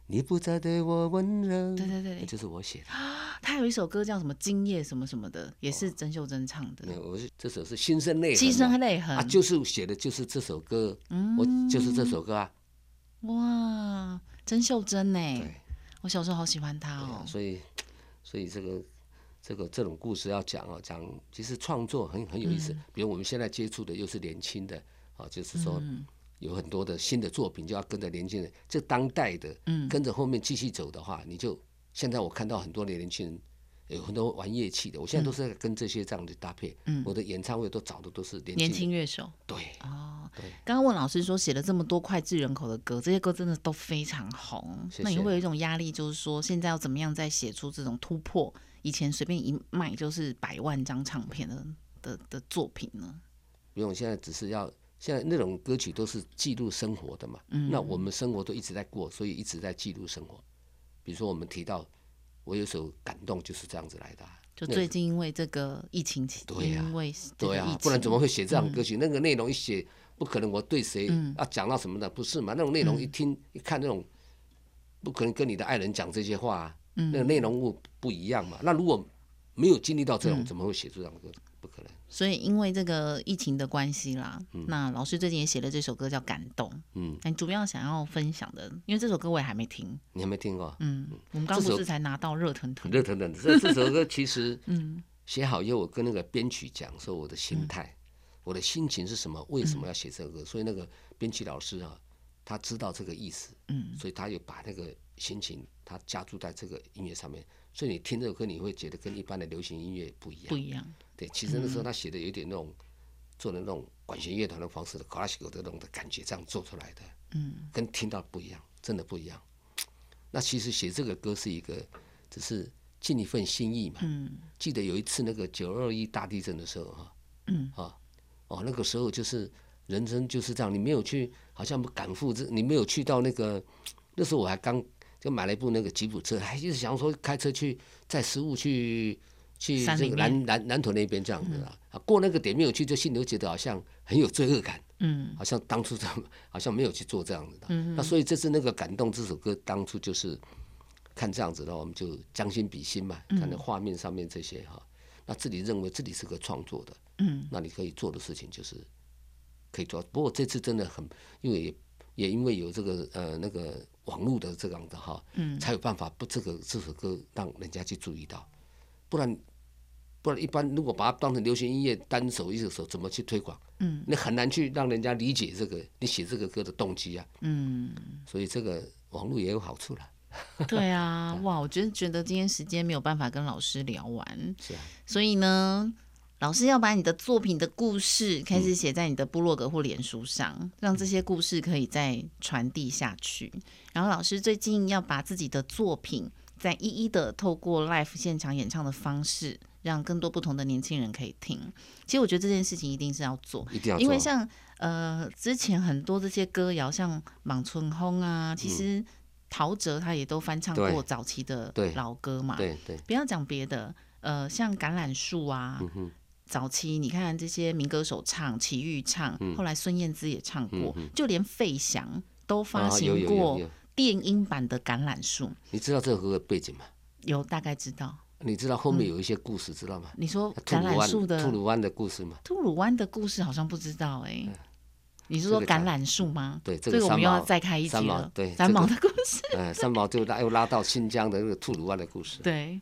你不再对我温柔，对对对那就是我写的。他有一首歌叫什么《今夜》什么什么的，也是曾秀珍唱的没，有，我是这首是心生泪痕嘛，牺牲泪痕啊，就是写的就是这首歌，嗯我就是这首歌啊。哇，曾秀珍呢？对我小时候好喜欢她哦啊，。所以所以这个这个这种故事要讲哦，讲其实创作很很有意思。嗯比如我们现在接触的又是年轻的啊，就是说嗯有很多的新的作品就要跟着年轻人，这当代的，嗯跟着后面继续走的话，你就现在我看到很多的年轻人。有很多玩乐器的，我现在都是在跟这些这样的搭配。嗯我的演唱会都找的都是年轻乐手对，哦对。刚刚问老师说写了这么多脍炙人口的歌，这些歌真的都非常红。谢谢那你会有一种压力，就是说现在要怎么样再写出这种突破？以前随便一卖就是百万张唱片的的的作品呢？不用，现在只是要现在那种歌曲都是记录生活的嘛。嗯那我们生活都一直在过，所以一直在记录生活。比如说我们提到我有首感动就是这样子来的啊、就最近因为这个疫情期，对呀对啊不然怎么会写这样歌曲？那个内容一写，不可能我对谁嗯要讲到什么的，不是嘛？那种内容一听一看，那种不可能跟你的爱人讲这些话、啊，嗯那个内容物不一样嘛。那如果没有经历到这种，嗯怎么会写出这样的歌？不可能。所以因为这个疫情的关系啦，那老师最近也写了这首歌叫《感动》，嗯，你主要想要分享的，因为这首歌我也还没听，你还没听过？嗯，我们刚不是才拿到热腾腾，热腾腾的。这这首歌其实 嗯写好以后，我跟那个编曲讲说我的心态，我的心情是什么，为什么要写这首歌？所以那个编曲老师啊，他知道这个意思，嗯所以他有把那个心情他加注在这个音乐上面。所以你听这首歌，你会觉得跟一般的流行音乐不一样。不一样，对，其实那时候他写的有点那种做的那种管弦乐团的方式的 classical 的那种的感觉，这样做出来的，嗯。跟听到不一样，真的不一样。那其实写这个歌是一个，只是尽一份心意嘛。嗯。记得有一次那个九二一大地震的时候哈，嗯。啊，哦，那个时候就是人生就是这样，你没有去，好像赶赴这，你没有去到那个，那时候我还刚就买了一部那个吉普车，还一直想说开车去载食物去去这个南南南头那边这样子啊，啊过那个点没有去，就心里就觉得好像很有罪恶感，嗯。好像当初这样，好像没有去做这样子的。嗯那所以这次那个感动这首歌当初就是看这样子的，我们就将心比心嘛，看那画面上面这些哈，那自己认为自己是个创作的，嗯。那你可以做的事情就是可以做。不过这次真的很，因为也也因为有这个呃那个网络的这样的哈，嗯。才有办法不这个这首歌让人家去注意到，不然不然一般如果把它当成流行音乐单首一首怎么去推广？嗯你很难去让人家理解这个你写这个歌的动机啊。嗯，所以这个网络也有好处了。对啊，哇，我真的觉得今天时间没有办法跟老师聊完，是啊，所以呢。老师要把你的作品的故事开始写在你的部落格或脸书上，让这些故事可以再传递下去。然后老师最近要把自己的作品再一一的透过 live 现场演唱的方式，让更多不同的年轻人可以听。其实我觉得这件事情一定是要做，一定要做。因为像呃之前很多这些歌谣，像《莽春风》啊，其实陶喆他也都翻唱过早期的老歌嘛。对对，不要讲别的，呃，像橄榄树啊，嗯，早期你看这些民歌手唱，齐豫唱，嗯后来孙燕姿也唱过，嗯就连费翔都发行过，电音版的橄榄树，你知道这首歌的背景吗？有大概知道。你知道后面有一些故事，知道吗？你说吐橄榄树的吐鲁湾的故事吗？吐鲁湾的故事好像不知道哎、你是说橄榄树吗？对，这这个我们又要再开一集三毛了。对三毛的故事，呃，三毛就拉又拉到新疆的那个吐鲁湾的故事。对。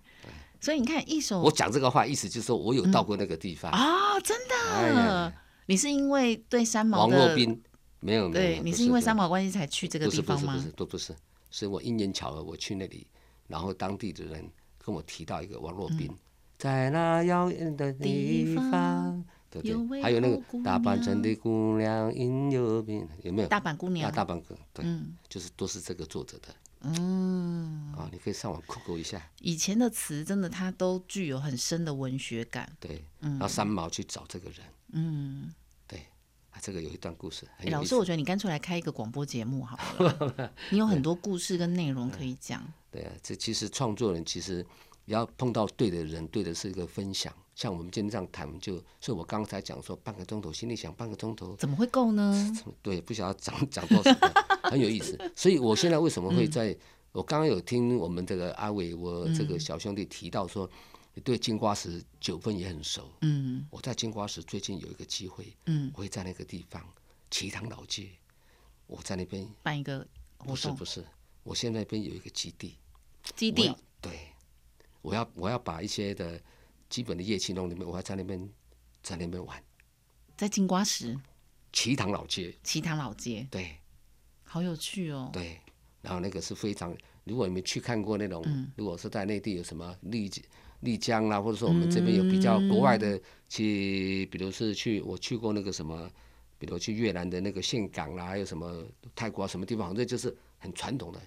所以你看一首我讲这个话，意思就是说我有到过那个地方。啊、真的你是因为对三毛王若的冰没有没有，对，你是因为三毛关系才去这个地方吗是不是不是？都不是，是我因缘巧合我去那里，然后当地的人跟我提到一个王若冰，在那遥远的地地方方，对对？还有那个后姑打扮成娘的姑娘应有病，有没有？大阪姑娘。啊，大阪歌，对，嗯。就是都是这个作者的。嗯，啊，你可以上网 Google 一下，以前的词真的它都具有很深的文学感。对，嗯。然后三毛去找这个人，嗯，对，啊，这个有一段故事，老师，我觉得你干脆来开一个广播节目好了，你有很多故事跟内容可以讲。对啊，这其实创作人其实也要碰到对的人，对的是一个分享。像我们今天这样谈，就所以我刚才讲说半个钟头，心里想半个钟头，怎么会够呢？对，不晓得讲讲多少个，很有意思。所以我现在为什么会在？我刚刚有听我们这个阿伟，我这个小兄弟提到说，你对金瓜石九份也很熟。嗯我在金瓜石最近有一个机会，嗯，我会在那个地方旗塘老街，我在那边办一个活动不是不是，我现在那边有一个基地，基地，对，我要我要把一些的基本的乐器弄里面，我要在那边在那边玩。在金瓜石？旗塘老街，旗塘老街，对。好有趣哦。对，然后那个是非常，如果你们去看过那种，如果是在内地有什么丽丽江啦，或者说我们这边有比较国外的去，比如是去我去过那个什么，比如去越南的那个岘港啦，还有什么泰国啊什么地方，反正就是很传统的。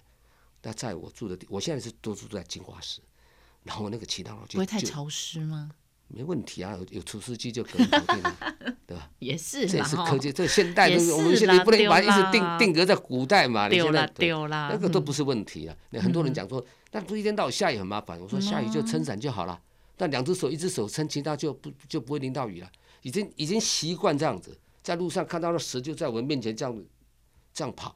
那在我住的地，我现在是都住在金瓜石，然后那个旗塘老街就不会太潮湿吗？没问题啊，有有除湿机就可以搞定了，对吧？也是这也是科技，这现代我们现在不能把它一直定定格在古代嘛。你丢啦丢啦，嗯那个都不是问题啊。那很多人讲说，那不一天到晚下雨很麻烦。我说下雨就撑伞就好了，但两只手一只手撑，其他就不就不会淋到雨了。已经已经习惯这样子，在路上看到那蛇就在我们面前这样这样跑。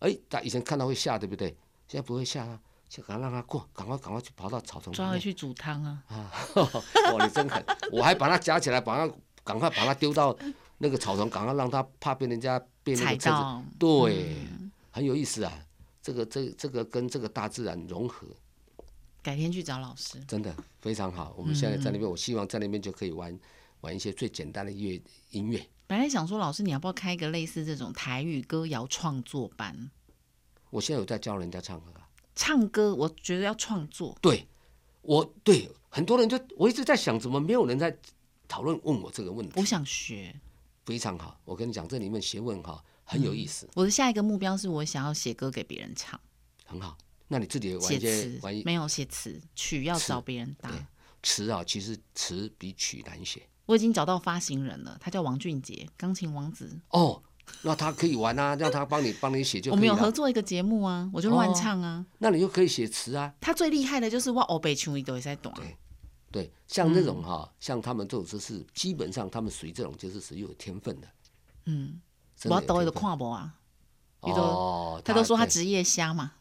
哎，他以前看到会吓，对不对？现在不会吓啊，就赶快让他过，赶快赶快去跑到草丛里面。抓回去煮汤啊！啊，哇，你真狠！我还把它夹起来，把它赶快把它丢到那个草丛，赶快让它怕被人家被那踩个车子到，对，很有意思啊。这个这这个跟这个大自然融合，改天去找老师。真的非常好。我们现在在那边，我希望在那边就可以玩玩一些最简单的乐音乐。本来想说，老师你要不要开一个类似这种台语歌谣创作班？我现在有在教人家唱歌啊。唱歌，我觉得要创作。对，我对很多人就我一直在想，怎么没有人在讨论问我这个问题？我想学。非常好，我跟你讲，这里面学问哈很有意思，我的下一个目标是我想要写歌给别人唱，很好。那你自己玩写一些没有写词，曲要找别人打。词啊，其实词比曲难写我已经找到发行人了，他叫王俊杰，钢琴王子。哦。那他可以玩啊，让他帮你帮你写就我们有合。作一个节目啊，我就乱哦唱啊。那你就可以写词啊。他最厉害的就是我欧北琼，伊都会在懂。对对，像那嗯种哈，像他们这种就是基本上他们属于这种就是属于有天分的。嗯，我抖一个有天分看不啊，哦，他都说他职业瞎嘛。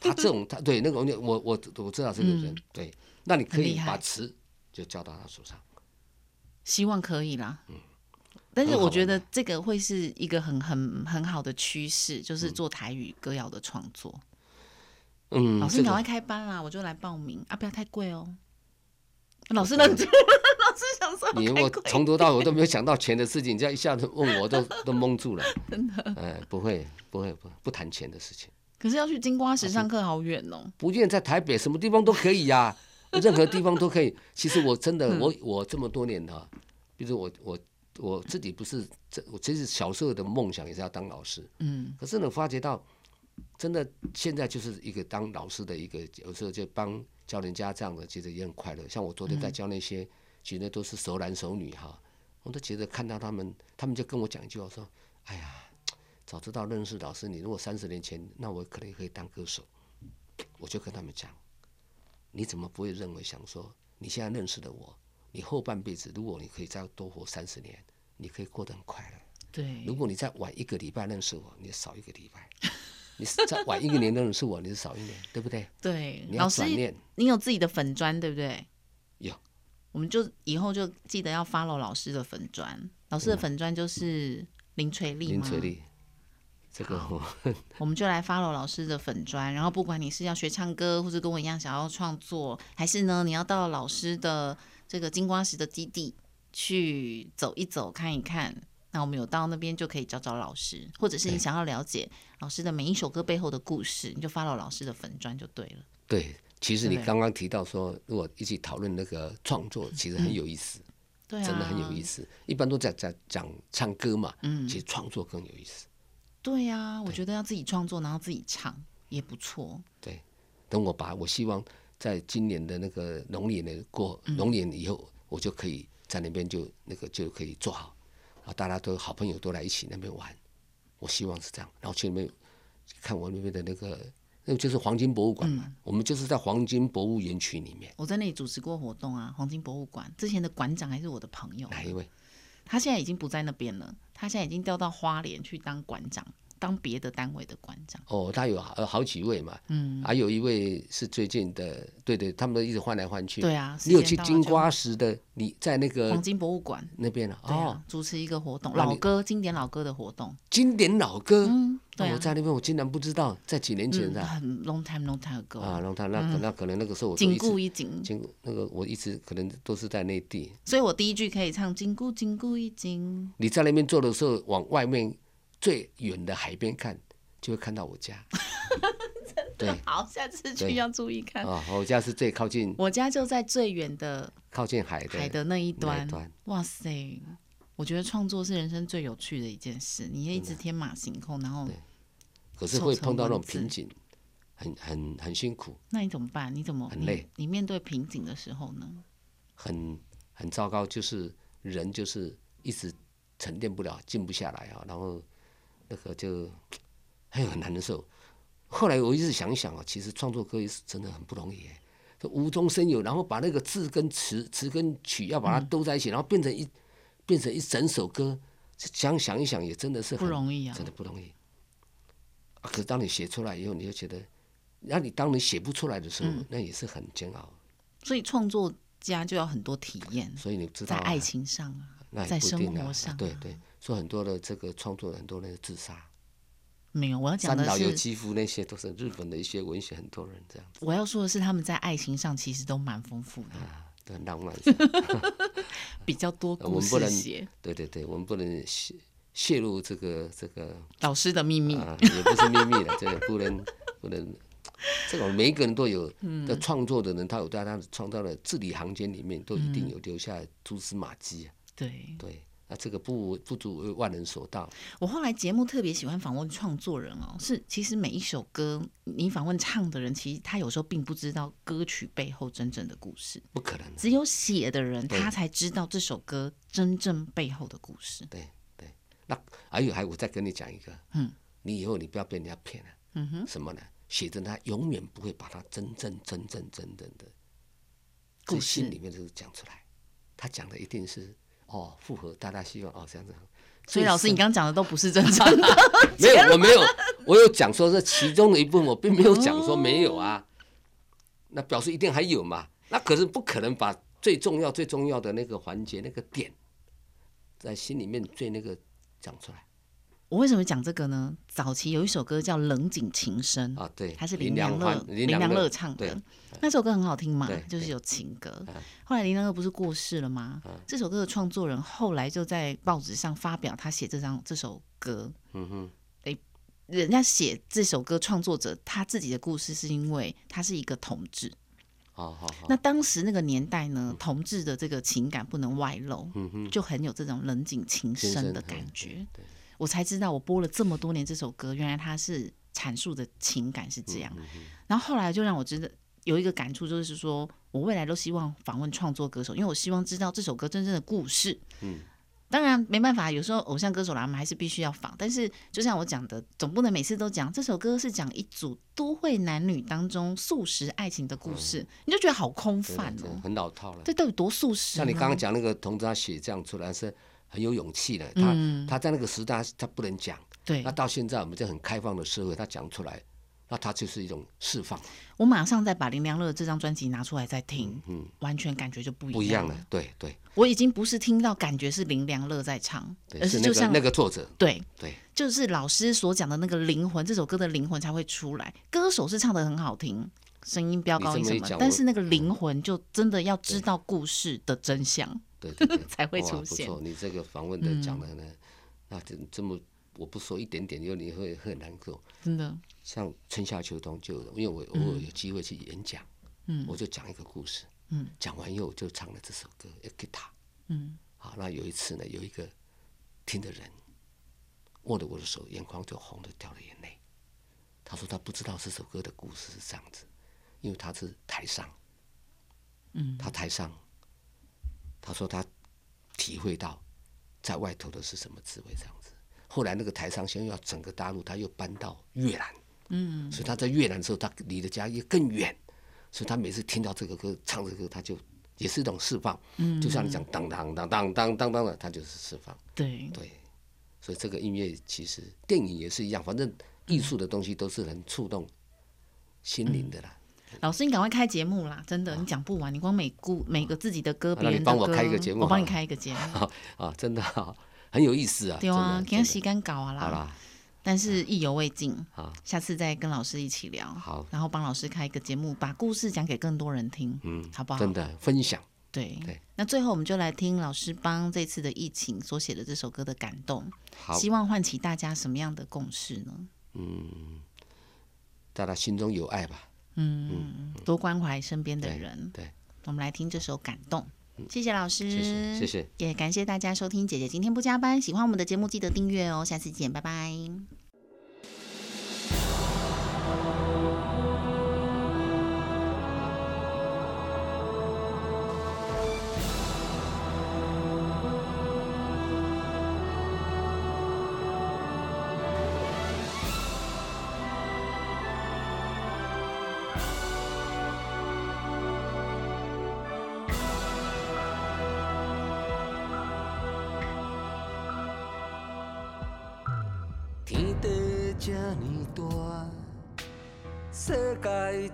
他这种他对那个我我我我知道这个人嗯对，那你可以把词就交到他手上。希望可以啦。但是我觉得这个会是一个很很很好的趋势，就是做台语歌谣的创作。嗯，老师，你赶快开班啦，我就来报名啊！不要太贵哦。老师愣住了，老师想说你我从头到尾 都没有想到钱的事情，你这样一下子问我都都蒙住了。真的，哎，不会不会不不谈钱的事情。可是要去金瓜石上课好远哦。不见在台北，什么地方都可以呀、任何地方都可以。其实我真嗯的，我我这么多年哈、比如说我我我自己不是这，我其实小时候的梦想也是要当老师。嗯，可是呢，发觉到真的现在就是一个当老师的一个，有时候就帮教人家这样的，其实也很快乐。像我昨天在教那些，其实都是熟男熟女哈，我都觉得看到他们，他们就跟我讲一句话说：“哎呀，早知道认识老师，你如果三十年前，那我可能可以当歌手。”我就跟他们讲，你怎么不会认为想说，你现在认识的我，你后半辈子，如果你可以再多活三十年，你可以过得很快乐。对如，果你再晚一个礼拜认识我，你少一个礼拜；你再晚一个年认识我，你是少一年，对不对？对，你要老师转念，你有自己的粉砖对不对？有，我们就以后就记得要 follow 老师的粉砖，老师的粉砖就是林垂丽吗？林垂丽，这个我我们就来 follow 老师的粉砖，然后不管你是要学唱歌，或者跟我一样想要创作，还是呢你要到老师的这个金光石的基地去走一走、看一看，那我们有到那边就可以找找老师，或者是你想要了解老师的每一首歌背后的故事，你就 follow 老师的粉砖就对了。对。其实你刚刚提到说，如果一起讨论那个创作，其实很有意思，对啊，真的很有意。思。一般都在在讲唱歌嘛，嗯其实创作更有意思。对呀、我觉得要自己创作，然后自己唱也不错。对，等我把我希望在今年的那个龙年的过嗯。龙年以后，我就可以在那边就那个就可以做好，啊，大家都好朋友都来一起那边玩，我希望是这样，然后去那边看我那边的那个，那个就是黄金博物馆嘛，嗯。我们就是在黄金博物园区里面，我在那里主持过活动啊，黄金博物馆。之前的馆长还是我的朋友，哪一位？他现在已经不在那边了，他现在已经调到花莲去当馆长，当别的单位的馆长。哦，他有好好几位嘛，嗯，还有一位是最近的，对对，他们一直换来换去。对啊，你有去金瓜石的？你在那个黄金博物馆？那边了、对啊，哦，主持一个活动，老歌经典老歌的活动。经典老歌。嗯，对啊，那我在那边，我竟然不知道，在几年前嗯，的、很 long time long time ago，啊，让他那可那可能那个时候我都紧一直固一紧，紧那个我一直可能都是在内地。所以我第一句可以唱紧固紧固一紧。你在那边做的时候，往外面最远的海边看，就会看到我家。真的好，下次去要注意看。啊，我家是最靠近我家就在最远的靠近海的海的那一端。哇塞！我觉得创作是人生最有趣的一件事，你一直天马行空，然后可是会碰到那种瓶颈，很很很辛苦，那你怎么办？你怎么你很累你面对瓶颈的时候呢？很很糟糕，就是人就是一直沉淀不了，静不下来啊，然后那个就 很很难受。后来我一直想一想啊，其实创作歌也是真的很不容易无中生有，然后把那个字跟词、词跟曲要把它兜在一起，然后变成一变成一整首歌。想想一想，也真的是不容易啊，真的不容易。啊，可是当你写出来以后，你就觉得，那你当你写不出来的时候，那也是很煎熬。所以创作家就要很多体验。所以你知道，在爱情上啊，在生活上，对对，说很多的这个创作，很多人自杀。没有，我要讲的是三岛由纪夫那些都是日本的一些文学，很多人这样。我要说的是，他们在爱情上其实都蛮丰富的，都很浪漫，比较多故事写。对对对，我们不能泄泄露这个这个老师的秘密，啊也不是秘密了，这个不能 不能。这种每一个人都有的创作的人，他有在他的创造的字里行间里面，都一定有留下蛛丝马迹啊。对对。啊，这个不不足万人所道。我后来节目特别喜欢访问创作人哦，是其实每一首歌你访问唱的人，其实他有时候并不知道歌曲背后真正的故事，不可能。只有写的人，他才知道这首歌真正背后的故事。对对，那还有还我再跟你讲一个，嗯，你以后你不要被人家骗了，嗯哼，什么呢？写的他永远不会把他真正真正真正的故事里面就是讲出来，他讲的一定是。哦，复合，大家希望哦，这样子。所以老师，你刚刚讲的都不是正常的。没有，我没有，我有讲说这其中的一部分，我并没有讲说没有啊。那表示一定还有嘛？那可是不可能把最重要、最重要的那个环节、那个点，在心里面最那个讲出来。我为什么讲这个呢？早期有一首歌叫《冷井情深》啊，对，还是林良乐林良乐唱的。那首歌很好听嘛，就是有情歌。后来林良乐不是过世了吗？这首歌的创作人后来就在报纸上发表他写这张这首歌。嗯哼，哎，人家写这首歌创作者他自己的故事，是因为他是一个同志。好好好。那当时那个年代呢，同志的这个情感不能外露，就很有这种冷井情深的感觉。我才知道，我播了这么多年这首歌，原来它是阐述的情感是这样。然后后来就让我觉得有一个感触，就是说我未来都希望访问创作歌手，因为我希望知道这首歌真正的故事。嗯，当然没办法，有时候偶像歌手来，我们还是必须要访。但是就像我讲的，总不能每次都讲这首歌是讲一组都会男女当中素食爱情的故事，你就觉得好空泛哦，很老套了。这到底多素食？像你刚刚讲那个同志他写这样出来是。很有勇气的，他他在那个时代他不能讲，对，那到现在我们这很开放的社会，他讲出来，那他就是一种释放。我马上再把林良乐这张专辑拿出来再听，嗯，完全感觉就不一样，不一样了，对对。我已经不是听到感觉是林良乐在唱，而是就像那个作者，对。对，就是老师所讲的那个灵魂，这首歌的灵魂才会出来。歌手是唱的很好听，声音飙高音什么，但是那个灵魂就真的要知道故事的真相。对对 才会出现。不错，你这个访问的讲的呢，那这这么我不说一点点，因为你会很难过。真的，像春夏秋冬就，因为我偶尔有机会去演讲，嗯，我就讲一个故事，嗯，讲完以后我就唱了这首歌《吉他》，嗯，好，那有一次呢，有一个听的人握着我的手，眼眶就红的掉了眼泪。他说他不知道这首歌的故事是这样子，因为他是台上，嗯，他台上。他说他体会到在外头的是什么滋味，这样子。后来那个台商先要整个大陆，他又搬到越南，嗯，所以他在越南的时候，他离的家也更远，所以他每次听到这个歌，唱这个歌，他就也是一种释放，嗯，就像你讲当当当当当当当的，他就是释放，对对，所以这个音乐其实电影也是一样，反正艺术的东西都是很触动心灵的啦。老师，你赶快开节目啦！真的，你讲不完。你光每顾每个自己的歌，别人的歌，我开一个节目，我帮你开一个节目。啊，真的很有意思啊！对啊，给他洗干搞啊啦。好啦，但是意犹未尽。好，下次再跟老师一起聊。好，然后帮老师开一个节目，把故事讲给更多人听。嗯，好不好？真的分享。对对。那最后我们就来听老师帮这次的疫情所写的这首歌的感动。希望唤起大家什么样的共识呢？嗯，大家心中有爱吧。嗯，多关怀身边的人。对，我们来听这首《感动》。谢谢老师，谢谢，也感谢大家收听。姐姐今天不加班，喜欢我们的节目记得订阅哦。下次见，拜拜。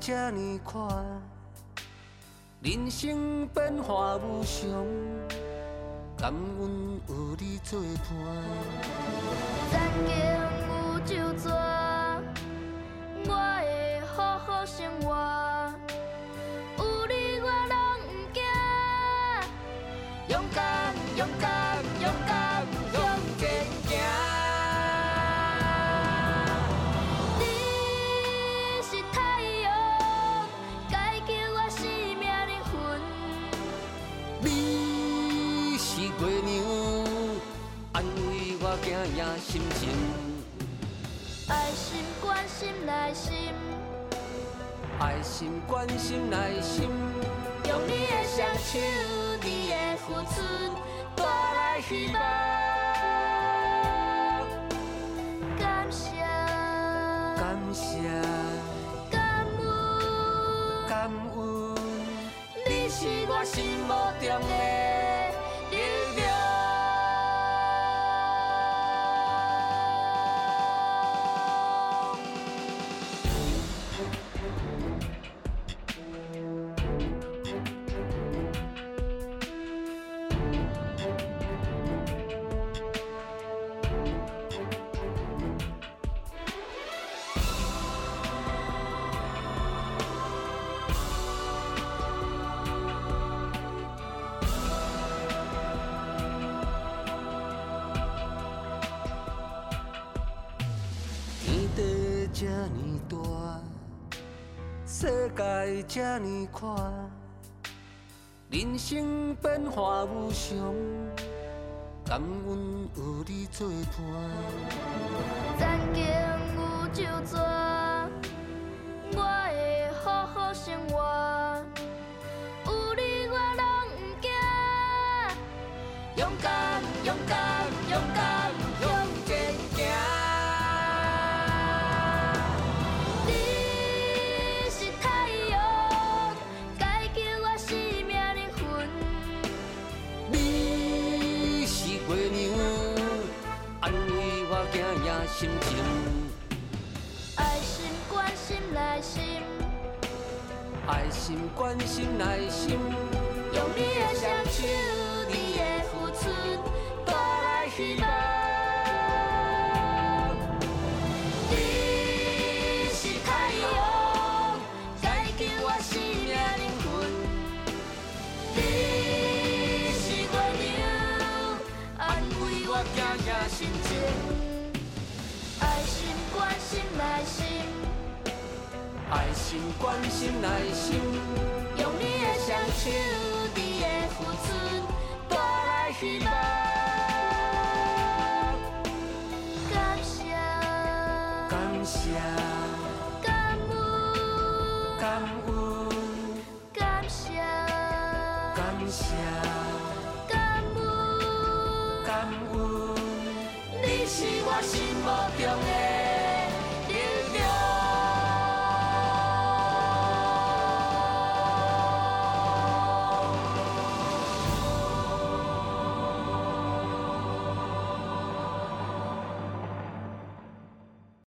这呢快，人生变化无常，感恩有你作伴。曾经有周转，我会好好生活，有你我拢不，勇敢，勇敢。爱心、关心、耐心，用你的双手，你的付出，带来希望。感谢，感谢，感恩，感恩，你是我心目中的。尼快，人生变化无常，感恩有你作伴。曾经有。